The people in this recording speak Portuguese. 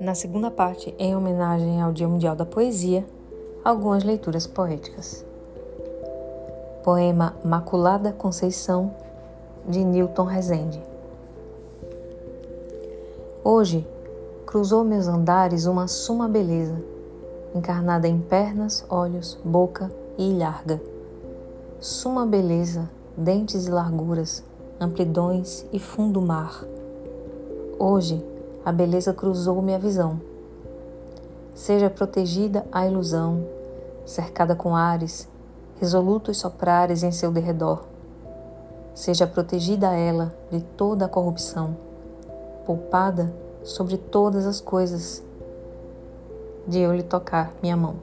Na segunda parte, em homenagem ao Dia Mundial da Poesia, algumas leituras poéticas. Poema Maculada Conceição, de Newton Rezende. Hoje, cruzou meus andares uma suma beleza, encarnada em pernas, olhos, boca e ilharga. Suma beleza, dentes e larguras, amplidões e fundo mar. Hoje, a beleza cruzou minha visão. Seja protegida a ilusão, cercada com ares, resolutos soprares em seu derredor. Seja protegida ela de toda a corrupção, poupada sobre todas as coisas, de eu lhe tocar minha mão.